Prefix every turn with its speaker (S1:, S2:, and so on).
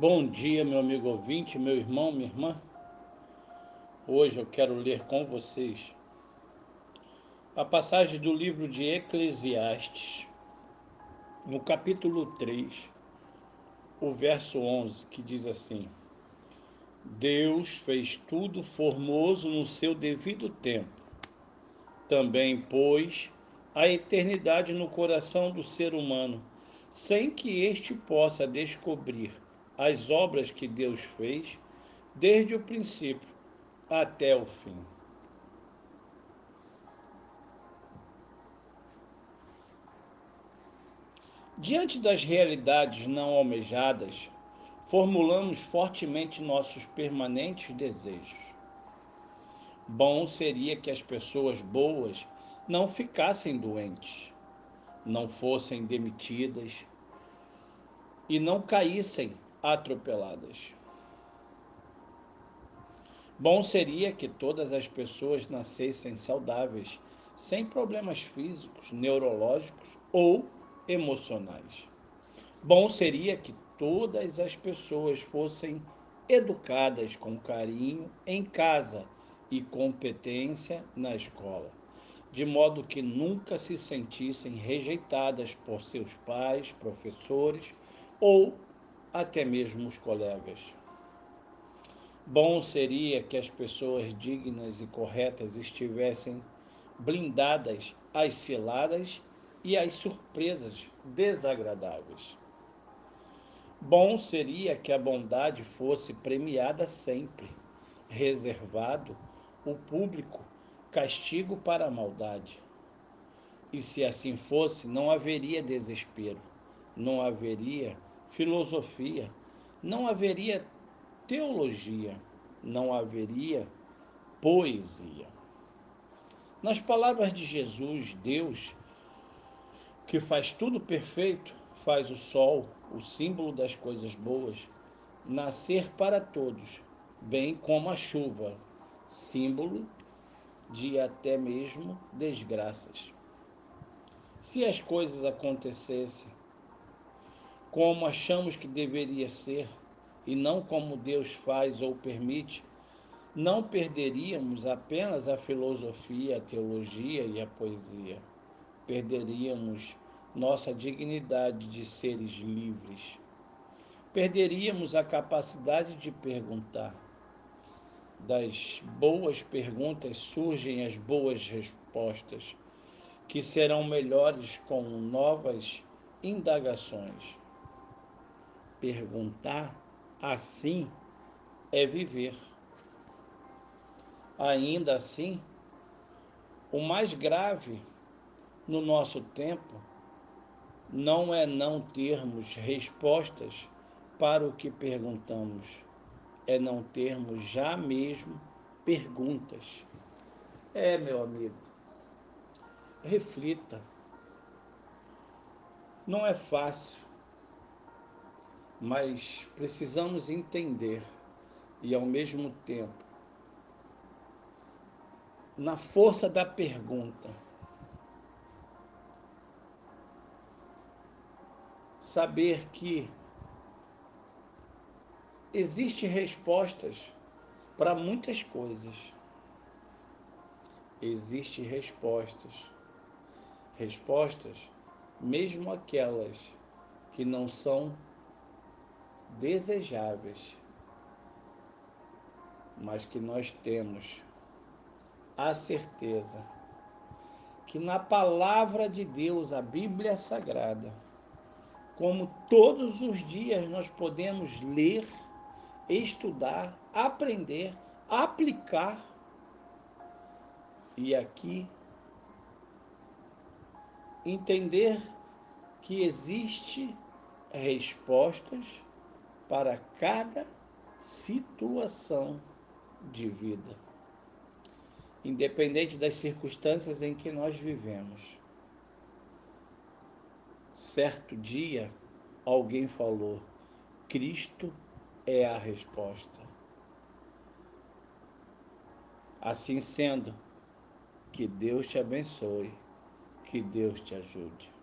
S1: Bom dia, meu amigo ouvinte, meu irmão, minha irmã. Hoje eu quero ler com vocês a passagem do livro de Eclesiastes, no capítulo 3, o verso 11, que diz assim: Deus fez tudo formoso no seu devido tempo. Também pôs a eternidade no coração do ser humano, sem que este possa descobrir as obras que Deus fez desde o princípio até o fim. Diante das realidades não almejadas, formulamos fortemente nossos permanentes desejos. Bom seria que as pessoas boas não ficassem doentes, não fossem demitidas e não caíssem atropeladas. Bom seria que todas as pessoas nascessem saudáveis, sem problemas físicos, neurológicos ou emocionais. Bom seria que todas as pessoas fossem educadas com carinho em casa e competência na escola, de modo que nunca se sentissem rejeitadas por seus pais, professores ou até mesmo os colegas. Bom seria que as pessoas dignas e corretas estivessem blindadas às ciladas e às surpresas desagradáveis. Bom seria que a bondade fosse premiada sempre, reservado o público castigo para a maldade. E se assim fosse, não haveria desespero, não haveria filosofia, não haveria teologia, não haveria poesia. Nas palavras de Jesus, Deus, que faz tudo perfeito, faz o sol, o símbolo das coisas boas, nascer para todos, bem como a chuva, símbolo de até mesmo desgraças. Se as coisas acontecessem como achamos que deveria ser e não como Deus faz ou permite, não perderíamos apenas a filosofia, a teologia e a poesia. Perderíamos nossa dignidade de seres livres. Perderíamos a capacidade de perguntar. Das boas perguntas surgem as boas respostas, que serão melhores com novas indagações. Perguntar assim é viver. Ainda assim, o mais grave no nosso tempo não é não termos respostas para o que perguntamos, é não termos já mesmo perguntas. É, meu amigo, reflita. Não é fácil mas precisamos entender e, ao mesmo tempo, na força da pergunta, saber que existem respostas para muitas coisas. Existem respostas. Respostas, mesmo aquelas que não são desejáveis, mas que nós temos a certeza que na palavra de Deus, a Bíblia Sagrada, como todos os dias nós podemos ler, estudar, aprender, aplicar e aqui entender que existe respostas para cada situação de vida, independente das circunstâncias em que nós vivemos. Certo dia, alguém falou: Cristo é a resposta. Assim sendo, que Deus te abençoe, que Deus te ajude.